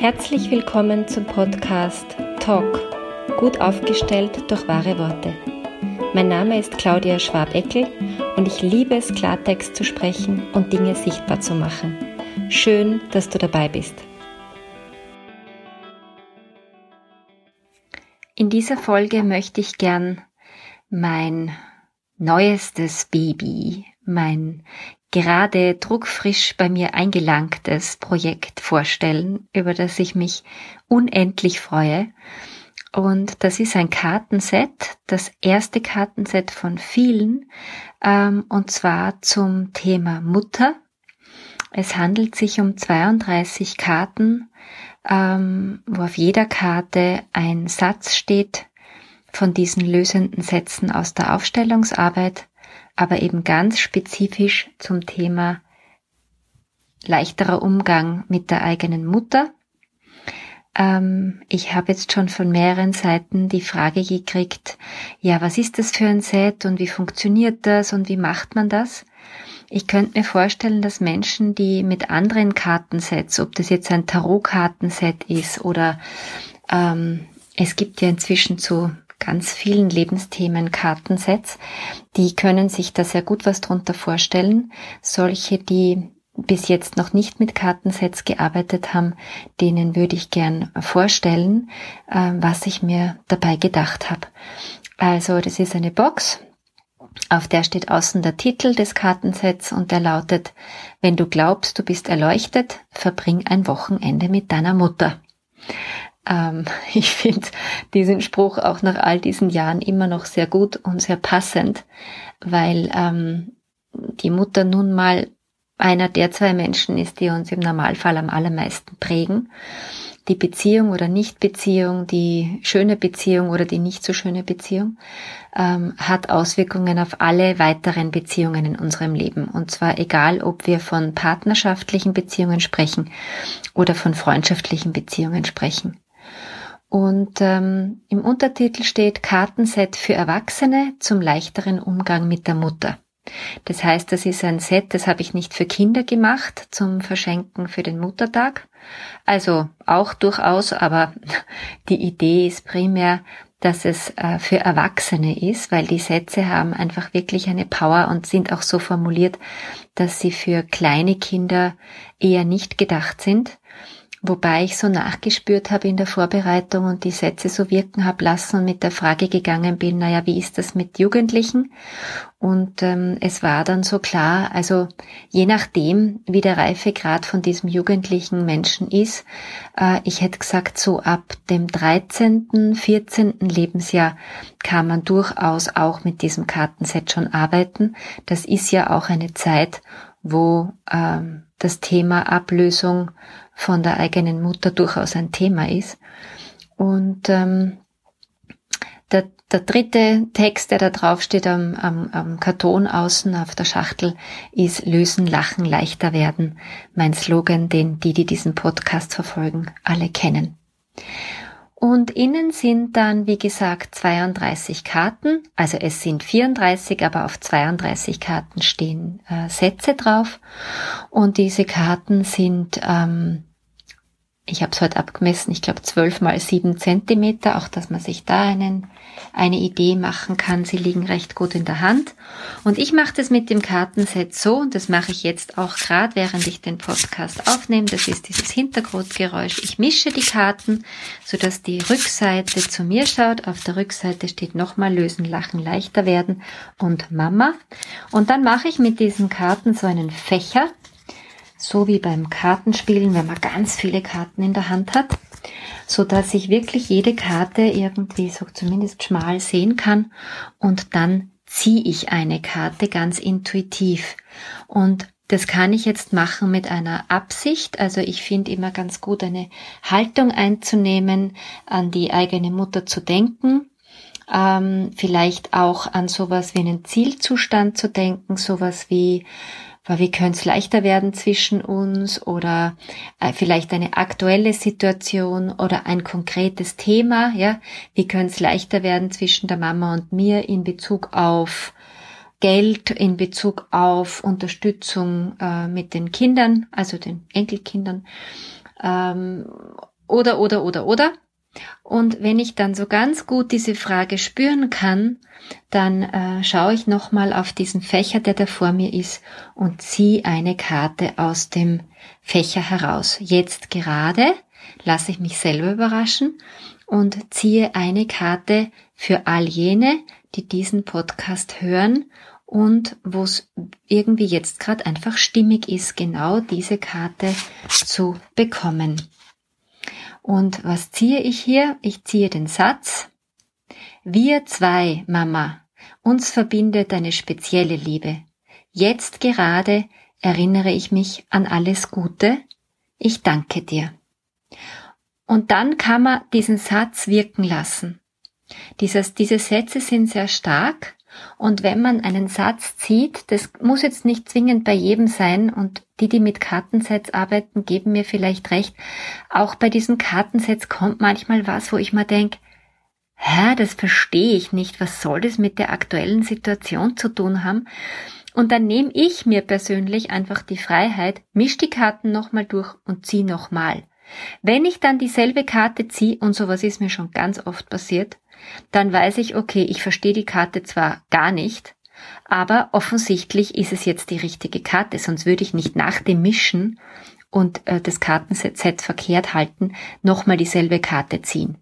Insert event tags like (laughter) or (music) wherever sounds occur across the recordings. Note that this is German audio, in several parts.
Herzlich willkommen zum Podcast Talk, gut aufgestellt durch wahre Worte. Mein Name ist Claudia Schwabeckel und ich liebe es, Klartext zu sprechen und Dinge sichtbar zu machen. Schön, dass du dabei bist. In dieser Folge möchte ich gern mein neuestes Baby, mein gerade druckfrisch bei mir eingelangtes Projekt vorstellen, über das ich mich unendlich freue. Und das ist ein Kartenset, das erste Kartenset von vielen, ähm, und zwar zum Thema Mutter. Es handelt sich um 32 Karten, ähm, wo auf jeder Karte ein Satz steht von diesen lösenden Sätzen aus der Aufstellungsarbeit aber eben ganz spezifisch zum Thema leichterer Umgang mit der eigenen Mutter. Ähm, ich habe jetzt schon von mehreren Seiten die Frage gekriegt, ja, was ist das für ein Set und wie funktioniert das und wie macht man das? Ich könnte mir vorstellen, dass Menschen, die mit anderen Kartensets, ob das jetzt ein Tarot-Kartenset ist oder ähm, es gibt ja inzwischen zu ganz vielen Lebensthemen Kartensets. Die können sich da sehr gut was drunter vorstellen. Solche, die bis jetzt noch nicht mit Kartensets gearbeitet haben, denen würde ich gern vorstellen, äh, was ich mir dabei gedacht habe. Also das ist eine Box, auf der steht außen der Titel des Kartensets und der lautet, wenn du glaubst, du bist erleuchtet, verbring ein Wochenende mit deiner Mutter. Ähm, (laughs) ich finde diesen Spruch auch nach all diesen Jahren immer noch sehr gut und sehr passend, weil ähm, die Mutter nun mal einer der zwei Menschen ist, die uns im Normalfall am allermeisten prägen. Die Beziehung oder Nichtbeziehung, die schöne Beziehung oder die nicht so schöne Beziehung, ähm, hat Auswirkungen auf alle weiteren Beziehungen in unserem Leben. Und zwar egal, ob wir von partnerschaftlichen Beziehungen sprechen oder von freundschaftlichen Beziehungen sprechen. Und ähm, im Untertitel steht Kartenset für Erwachsene zum leichteren Umgang mit der Mutter. Das heißt, das ist ein Set, das habe ich nicht für Kinder gemacht zum Verschenken für den Muttertag. Also auch durchaus, aber (laughs) die Idee ist primär, dass es äh, für Erwachsene ist, weil die Sätze haben einfach wirklich eine Power und sind auch so formuliert, dass sie für kleine Kinder eher nicht gedacht sind. Wobei ich so nachgespürt habe in der Vorbereitung und die Sätze so wirken habe lassen und mit der Frage gegangen bin, naja, wie ist das mit Jugendlichen? Und ähm, es war dann so klar, also je nachdem, wie der Reifegrad von diesem jugendlichen Menschen ist, äh, ich hätte gesagt, so ab dem 13., 14. Lebensjahr kann man durchaus auch mit diesem Kartenset schon arbeiten. Das ist ja auch eine Zeit, wo ähm, das Thema Ablösung von der eigenen Mutter durchaus ein Thema ist. Und ähm, der, der dritte Text, der da drauf steht am, am, am Karton außen auf der Schachtel, ist Lösen, Lachen, leichter werden. Mein Slogan, den die, die diesen Podcast verfolgen, alle kennen. Und innen sind dann, wie gesagt, 32 Karten. Also es sind 34, aber auf 32 Karten stehen äh, Sätze drauf. Und diese Karten sind ähm, ich habe es heute abgemessen, ich glaube 12 mal 7 Zentimeter, auch dass man sich da einen, eine Idee machen kann. Sie liegen recht gut in der Hand. Und ich mache das mit dem Kartenset so, und das mache ich jetzt auch gerade, während ich den Podcast aufnehme. Das ist dieses Hintergrundgeräusch. Ich mische die Karten, sodass die Rückseite zu mir schaut. Auf der Rückseite steht nochmal lösen, lachen, leichter werden und Mama. Und dann mache ich mit diesen Karten so einen Fächer so wie beim Kartenspielen, wenn man ganz viele Karten in der Hand hat, so dass ich wirklich jede Karte irgendwie so zumindest schmal sehen kann und dann ziehe ich eine Karte ganz intuitiv und das kann ich jetzt machen mit einer Absicht. Also ich finde immer ganz gut eine Haltung einzunehmen, an die eigene Mutter zu denken, ähm, vielleicht auch an sowas wie einen Zielzustand zu denken, sowas wie wie könnte es leichter werden zwischen uns oder äh, vielleicht eine aktuelle Situation oder ein konkretes Thema, ja, wie könnte es leichter werden zwischen der Mama und mir in Bezug auf Geld, in Bezug auf Unterstützung äh, mit den Kindern, also den Enkelkindern. ähm, oder, oder, oder, oder. Und wenn ich dann so ganz gut diese Frage spüren kann, dann äh, schaue ich nochmal auf diesen Fächer, der da vor mir ist, und ziehe eine Karte aus dem Fächer heraus. Jetzt gerade lasse ich mich selber überraschen und ziehe eine Karte für all jene, die diesen Podcast hören und wo es irgendwie jetzt gerade einfach stimmig ist, genau diese Karte zu bekommen. Und was ziehe ich hier? Ich ziehe den Satz, wir zwei, Mama, uns verbindet eine spezielle Liebe. Jetzt gerade erinnere ich mich an alles Gute. Ich danke dir. Und dann kann man diesen Satz wirken lassen. Dieses, diese Sätze sind sehr stark und wenn man einen Satz zieht, das muss jetzt nicht zwingend bei jedem sein und die, die mit Kartensets arbeiten, geben mir vielleicht recht. Auch bei diesen Kartensets kommt manchmal was, wo ich mal denke, hä, das verstehe ich nicht. Was soll das mit der aktuellen Situation zu tun haben? Und dann nehme ich mir persönlich einfach die Freiheit, misch die Karten nochmal durch und zieh nochmal. Wenn ich dann dieselbe Karte ziehe, und sowas ist mir schon ganz oft passiert, dann weiß ich, okay, ich verstehe die Karte zwar gar nicht, aber offensichtlich ist es jetzt die richtige Karte, sonst würde ich nicht nach dem Mischen und äh, das Kartenset verkehrt halten, nochmal dieselbe Karte ziehen.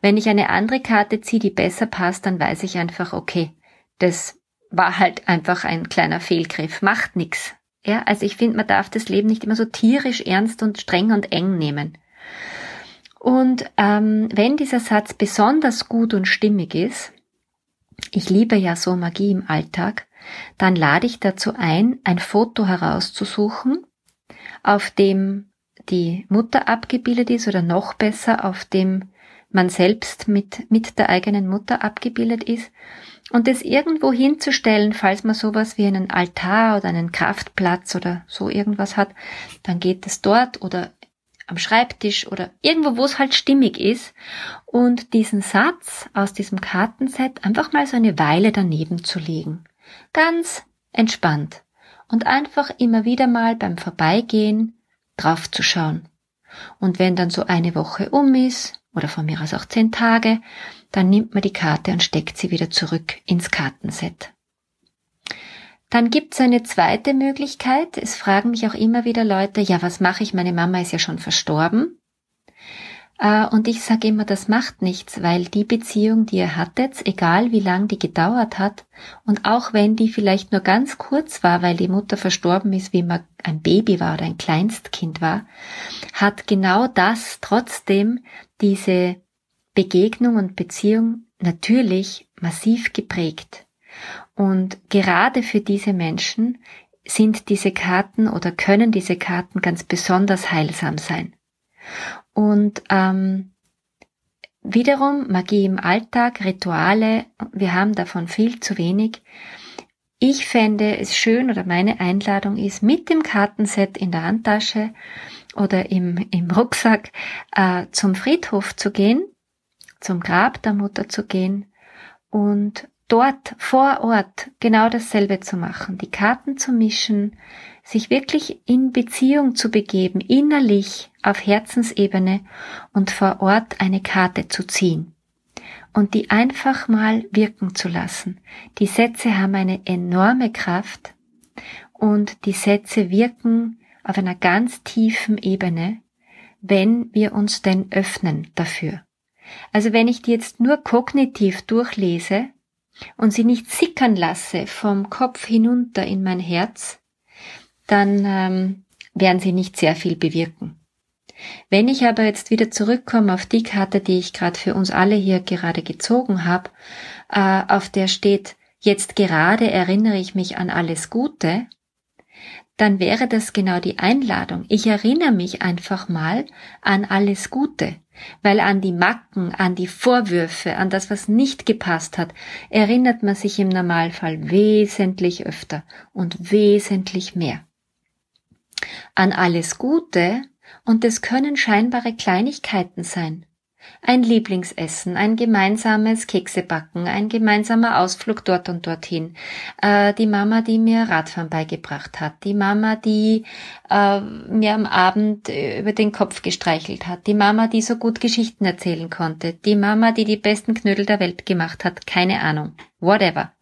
Wenn ich eine andere Karte ziehe, die besser passt, dann weiß ich einfach, okay, das war halt einfach ein kleiner Fehlgriff, macht nix. Ja, also ich finde, man darf das Leben nicht immer so tierisch ernst und streng und eng nehmen. Und ähm, wenn dieser Satz besonders gut und stimmig ist, ich liebe ja so Magie im Alltag, dann lade ich dazu ein, ein Foto herauszusuchen, auf dem die Mutter abgebildet ist oder noch besser, auf dem man selbst mit, mit der eigenen Mutter abgebildet ist. Und das irgendwo hinzustellen, falls man sowas wie einen Altar oder einen Kraftplatz oder so irgendwas hat, dann geht es dort oder am Schreibtisch oder irgendwo, wo es halt stimmig ist und diesen Satz aus diesem Kartenset einfach mal so eine Weile daneben zu legen. Ganz entspannt und einfach immer wieder mal beim Vorbeigehen drauf zu schauen. Und wenn dann so eine Woche um ist oder von mir aus auch zehn Tage, dann nimmt man die Karte und steckt sie wieder zurück ins Kartenset. Dann gibt's eine zweite Möglichkeit. Es fragen mich auch immer wieder Leute, ja, was mache ich? Meine Mama ist ja schon verstorben. Äh, und ich sage immer, das macht nichts, weil die Beziehung, die ihr hattet, egal wie lang die gedauert hat, und auch wenn die vielleicht nur ganz kurz war, weil die Mutter verstorben ist, wie man ein Baby war oder ein Kleinstkind war, hat genau das trotzdem diese Begegnung und Beziehung natürlich massiv geprägt. Und gerade für diese Menschen sind diese Karten oder können diese Karten ganz besonders heilsam sein. Und ähm, wiederum Magie im Alltag, Rituale, wir haben davon viel zu wenig. Ich fände es schön oder meine Einladung ist, mit dem Kartenset in der Handtasche oder im, im Rucksack äh, zum Friedhof zu gehen, zum Grab der Mutter zu gehen und dort vor Ort genau dasselbe zu machen, die Karten zu mischen, sich wirklich in Beziehung zu begeben, innerlich auf Herzensebene und vor Ort eine Karte zu ziehen und die einfach mal wirken zu lassen. Die Sätze haben eine enorme Kraft und die Sätze wirken auf einer ganz tiefen Ebene, wenn wir uns denn öffnen dafür. Also wenn ich die jetzt nur kognitiv durchlese, und sie nicht sickern lasse vom Kopf hinunter in mein Herz, dann ähm, werden sie nicht sehr viel bewirken. Wenn ich aber jetzt wieder zurückkomme auf die Karte, die ich gerade für uns alle hier gerade gezogen habe, äh, auf der steht, jetzt gerade erinnere ich mich an alles Gute, dann wäre das genau die Einladung. Ich erinnere mich einfach mal an alles Gute. Weil an die Macken, an die Vorwürfe, an das, was nicht gepasst hat, erinnert man sich im Normalfall wesentlich öfter und wesentlich mehr. An alles Gute, und es können scheinbare Kleinigkeiten sein. Ein Lieblingsessen, ein gemeinsames Keksebacken, ein gemeinsamer Ausflug dort und dorthin, äh, die Mama, die mir Radfahren beigebracht hat, die Mama, die äh, mir am Abend äh, über den Kopf gestreichelt hat, die Mama, die so gut Geschichten erzählen konnte, die Mama, die die besten Knödel der Welt gemacht hat, keine Ahnung, whatever.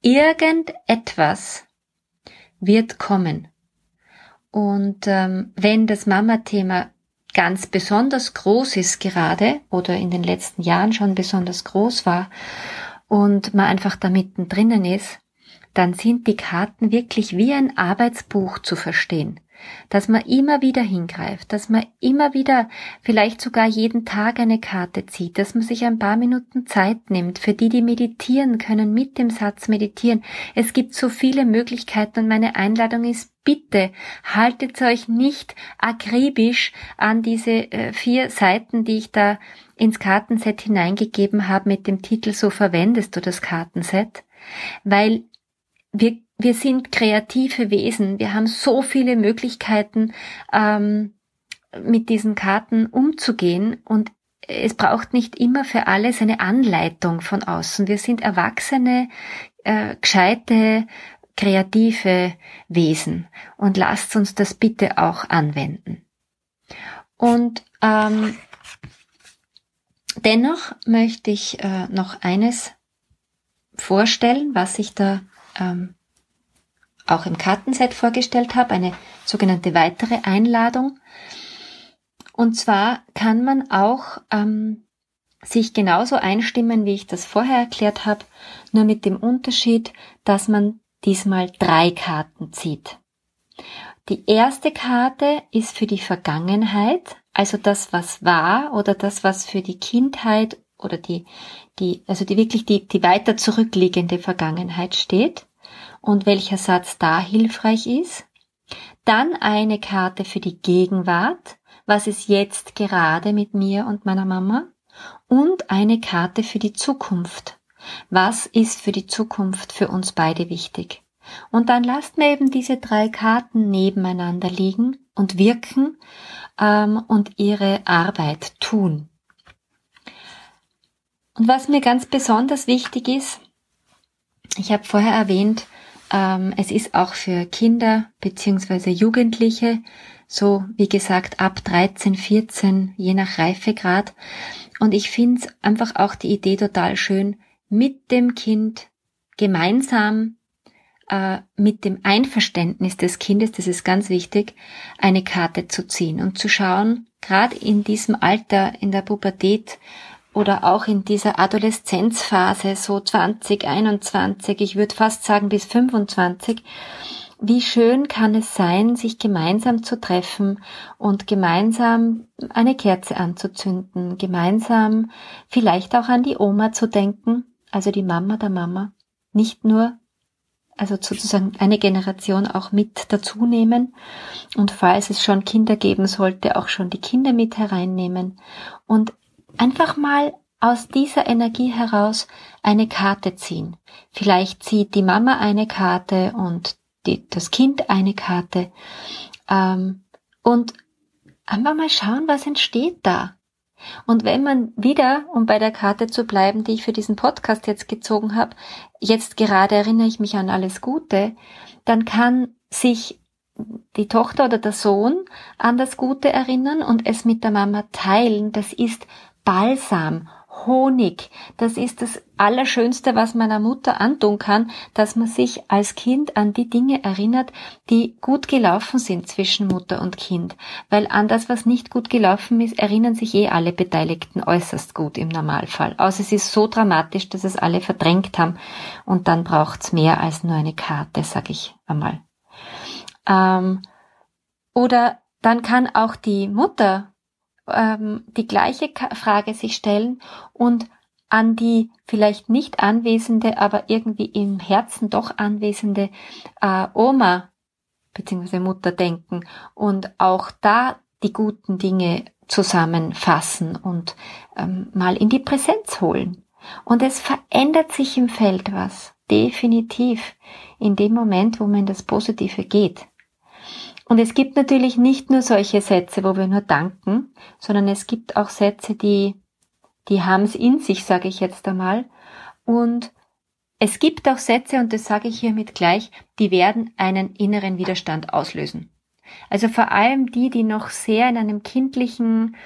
Irgendetwas wird kommen. Und ähm, wenn das Mama-Thema ganz besonders groß ist gerade oder in den letzten Jahren schon besonders groß war und man einfach da mittendrin ist, dann sind die Karten wirklich wie ein Arbeitsbuch zu verstehen dass man immer wieder hingreift, dass man immer wieder vielleicht sogar jeden Tag eine Karte zieht, dass man sich ein paar Minuten Zeit nimmt, für die, die meditieren können, mit dem Satz meditieren. Es gibt so viele Möglichkeiten und meine Einladung ist, bitte haltet euch nicht akribisch an diese äh, vier Seiten, die ich da ins Kartenset hineingegeben habe mit dem Titel So verwendest du das Kartenset, weil wir wir sind kreative Wesen. Wir haben so viele Möglichkeiten, ähm, mit diesen Karten umzugehen und es braucht nicht immer für alles eine Anleitung von außen. Wir sind erwachsene, äh, gescheite, kreative Wesen und lasst uns das bitte auch anwenden. Und ähm, dennoch möchte ich äh, noch eines vorstellen, was ich da ähm, auch im Kartenset vorgestellt habe, eine sogenannte weitere Einladung. Und zwar kann man auch ähm, sich genauso einstimmen, wie ich das vorher erklärt habe, nur mit dem Unterschied, dass man diesmal drei Karten zieht. Die erste Karte ist für die Vergangenheit, also das, was war oder das, was für die Kindheit oder die, die, also die wirklich die, die weiter zurückliegende Vergangenheit steht und welcher Satz da hilfreich ist. Dann eine Karte für die Gegenwart, was ist jetzt gerade mit mir und meiner Mama. Und eine Karte für die Zukunft. Was ist für die Zukunft für uns beide wichtig? Und dann lasst mir eben diese drei Karten nebeneinander liegen und wirken ähm, und ihre Arbeit tun. Und was mir ganz besonders wichtig ist, ich habe vorher erwähnt, ähm, es ist auch für Kinder beziehungsweise Jugendliche, so wie gesagt ab 13, 14, je nach Reifegrad. Und ich finde einfach auch die Idee total schön, mit dem Kind gemeinsam äh, mit dem Einverständnis des Kindes, das ist ganz wichtig, eine Karte zu ziehen und zu schauen, gerade in diesem Alter, in der Pubertät, oder auch in dieser Adoleszenzphase, so 20, 21, ich würde fast sagen bis 25, wie schön kann es sein, sich gemeinsam zu treffen und gemeinsam eine Kerze anzuzünden, gemeinsam vielleicht auch an die Oma zu denken, also die Mama der Mama, nicht nur, also sozusagen eine Generation auch mit dazu nehmen. Und falls es schon Kinder geben sollte, auch schon die Kinder mit hereinnehmen. Und einfach mal aus dieser Energie heraus eine Karte ziehen. Vielleicht zieht die Mama eine Karte und die, das Kind eine Karte. Ähm, und einfach mal schauen, was entsteht da. Und wenn man wieder, um bei der Karte zu bleiben, die ich für diesen Podcast jetzt gezogen habe, jetzt gerade erinnere ich mich an alles Gute, dann kann sich die Tochter oder der Sohn an das Gute erinnern und es mit der Mama teilen. Das ist Balsam, Honig. Das ist das Allerschönste, was man einer Mutter antun kann, dass man sich als Kind an die Dinge erinnert, die gut gelaufen sind zwischen Mutter und Kind. Weil an das, was nicht gut gelaufen ist, erinnern sich eh alle Beteiligten äußerst gut im Normalfall. Außer es ist so dramatisch, dass es alle verdrängt haben und dann braucht's mehr als nur eine Karte, sag ich einmal. Ähm, oder dann kann auch die Mutter ähm, die gleiche Frage sich stellen und an die vielleicht nicht anwesende, aber irgendwie im Herzen doch anwesende äh, Oma bzw. Mutter denken und auch da die guten Dinge zusammenfassen und ähm, mal in die Präsenz holen. Und es verändert sich im Feld was, definitiv, in dem Moment, wo man in das Positive geht. Und es gibt natürlich nicht nur solche Sätze, wo wir nur danken, sondern es gibt auch Sätze, die die haben es in sich, sage ich jetzt einmal. Und es gibt auch Sätze, und das sage ich hiermit gleich, die werden einen inneren Widerstand auslösen. Also vor allem die, die noch sehr in einem kindlichen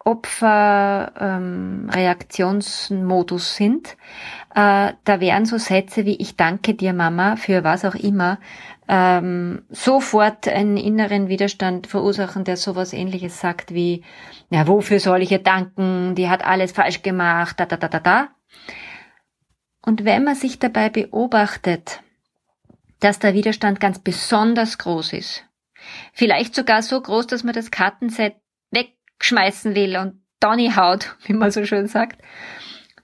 Opferreaktionsmodus ähm, sind, äh, da wären so Sätze wie ich danke dir Mama für was auch immer ähm, sofort einen inneren Widerstand verursachen, der sowas ähnliches sagt wie, ja, wofür soll ich ihr danken? Die hat alles falsch gemacht, da, da, da, da, da. Und wenn man sich dabei beobachtet, dass der Widerstand ganz besonders groß ist, vielleicht sogar so groß, dass man das Kartenset wegschmeißen will und Donny haut, (laughs) wie man so schön sagt,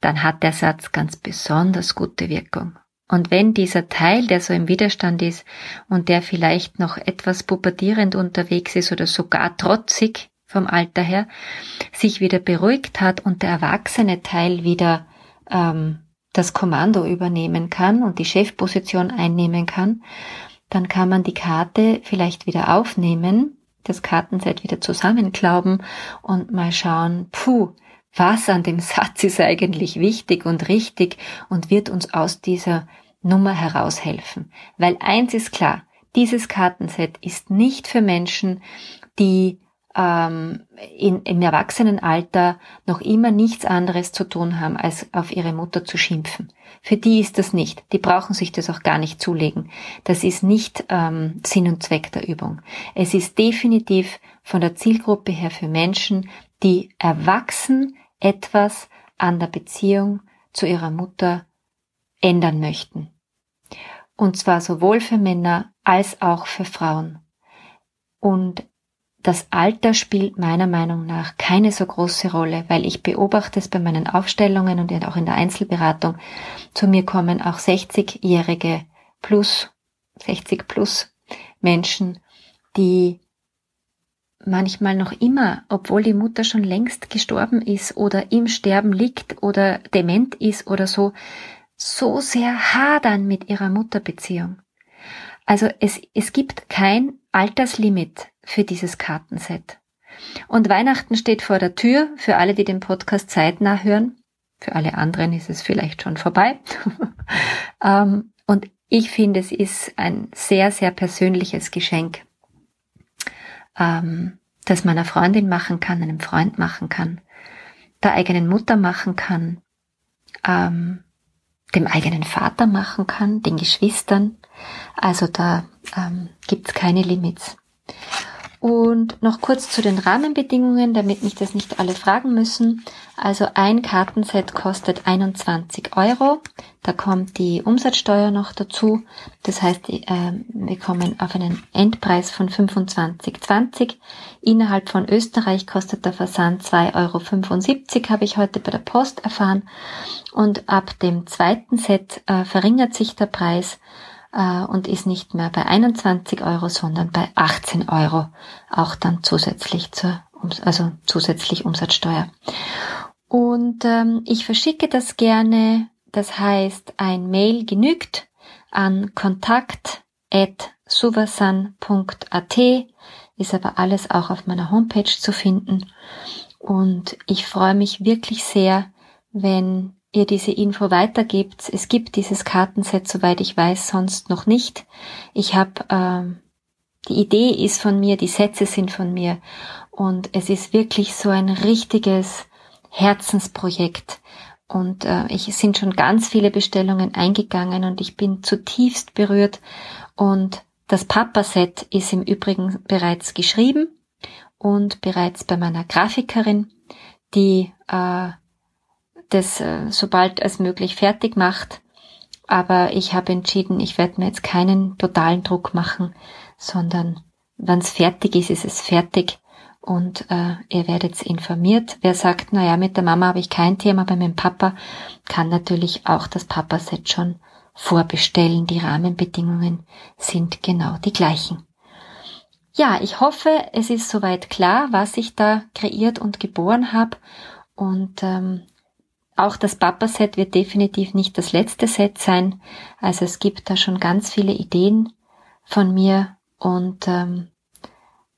dann hat der Satz ganz besonders gute Wirkung. Und wenn dieser Teil, der so im Widerstand ist und der vielleicht noch etwas pubertierend unterwegs ist oder sogar trotzig vom Alter her, sich wieder beruhigt hat und der erwachsene Teil wieder ähm, das Kommando übernehmen kann und die Chefposition einnehmen kann, dann kann man die Karte vielleicht wieder aufnehmen, das Kartenset wieder zusammenklauben und mal schauen, puh, was an dem Satz ist eigentlich wichtig und richtig und wird uns aus dieser Nummer heraushelfen. Weil eins ist klar, dieses Kartenset ist nicht für Menschen, die ähm, in, im Erwachsenenalter noch immer nichts anderes zu tun haben, als auf ihre Mutter zu schimpfen. Für die ist das nicht. Die brauchen sich das auch gar nicht zulegen. Das ist nicht ähm, Sinn und Zweck der Übung. Es ist definitiv von der Zielgruppe her für Menschen, die erwachsen etwas an der Beziehung zu ihrer Mutter ändern möchten. Und zwar sowohl für Männer als auch für Frauen. Und das Alter spielt meiner Meinung nach keine so große Rolle, weil ich beobachte es bei meinen Aufstellungen und auch in der Einzelberatung. Zu mir kommen auch 60-jährige plus, 60 plus Menschen, die manchmal noch immer, obwohl die Mutter schon längst gestorben ist oder im Sterben liegt oder dement ist oder so, so sehr hadern mit ihrer Mutterbeziehung. Also es, es gibt kein Alterslimit für dieses Kartenset. Und Weihnachten steht vor der Tür für alle, die den Podcast zeitnah hören. Für alle anderen ist es vielleicht schon vorbei. (laughs) Ähm, und ich finde, es ist ein sehr, sehr persönliches Geschenk, ähm, das man einer Freundin machen kann, einem Freund machen kann, der eigenen Mutter machen kann, ähm, dem eigenen Vater machen kann, den Geschwistern. Also da ähm, gibt es keine Limits. Und noch kurz zu den Rahmenbedingungen, damit mich das nicht alle fragen müssen. Also ein Kartenset kostet 21 Euro. Da kommt die Umsatzsteuer noch dazu. Das heißt, äh, wir kommen auf einen Endpreis von 25,20. Innerhalb von Österreich kostet der Versand 2,75 Euro, habe ich heute bei der Post erfahren. Und ab dem zweiten Set äh, verringert sich der Preis äh, und ist nicht mehr bei 21 Euro, sondern bei 18 Euro, auch dann zusätzlich zur, also zusätzlich Umsatzsteuer. Und ähm, ich verschicke das gerne, das heißt, ein Mail genügt an kontakt.suvasan.at, ist aber alles auch auf meiner Homepage zu finden. Und ich freue mich wirklich sehr, wenn ihr diese Info weitergibt. Es gibt dieses Kartenset, soweit ich weiß, sonst noch nicht. Ich habe, äh, die Idee ist von mir, die Sätze sind von mir und es ist wirklich so ein richtiges Herzensprojekt. Und äh, ich sind schon ganz viele Bestellungen eingegangen und ich bin zutiefst berührt. Und das Papa-Set ist im Übrigen bereits geschrieben und bereits bei meiner Grafikerin, die äh, das äh, sobald als möglich fertig macht. Aber ich habe entschieden, ich werde mir jetzt keinen totalen Druck machen, sondern wenn es fertig ist, ist es fertig und äh, ihr werdet informiert. Wer sagt, na ja, mit der Mama habe ich kein Thema, bei meinem Papa kann natürlich auch das Papa-Set schon vorbestellen. Die Rahmenbedingungen sind genau die gleichen. Ja, ich hoffe, es ist soweit klar, was ich da kreiert und geboren habe. Und ähm, auch das Papa-Set wird definitiv nicht das letzte Set sein. Also es gibt da schon ganz viele Ideen von mir und ähm,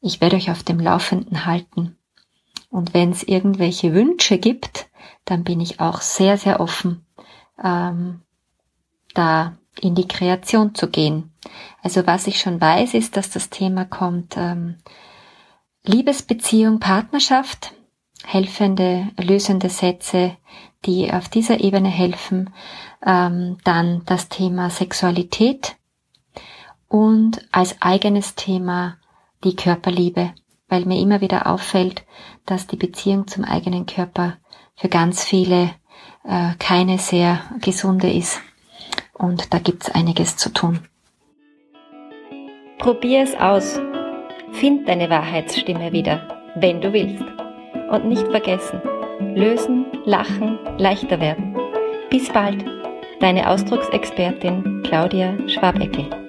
ich werde euch auf dem Laufenden halten. Und wenn es irgendwelche Wünsche gibt, dann bin ich auch sehr, sehr offen, ähm, da in die Kreation zu gehen. Also was ich schon weiß, ist, dass das Thema kommt ähm, Liebesbeziehung, Partnerschaft, helfende, lösende Sätze, die auf dieser Ebene helfen. Ähm, dann das Thema Sexualität und als eigenes Thema die Körperliebe, weil mir immer wieder auffällt, dass die Beziehung zum eigenen Körper für ganz viele äh, keine sehr gesunde ist. Und da gibt's einiges zu tun. Probier es aus. Find deine Wahrheitsstimme wieder, wenn du willst. Und nicht vergessen, lösen, lachen, leichter werden. Bis bald, deine Ausdrucksexpertin Claudia Schwabeckel.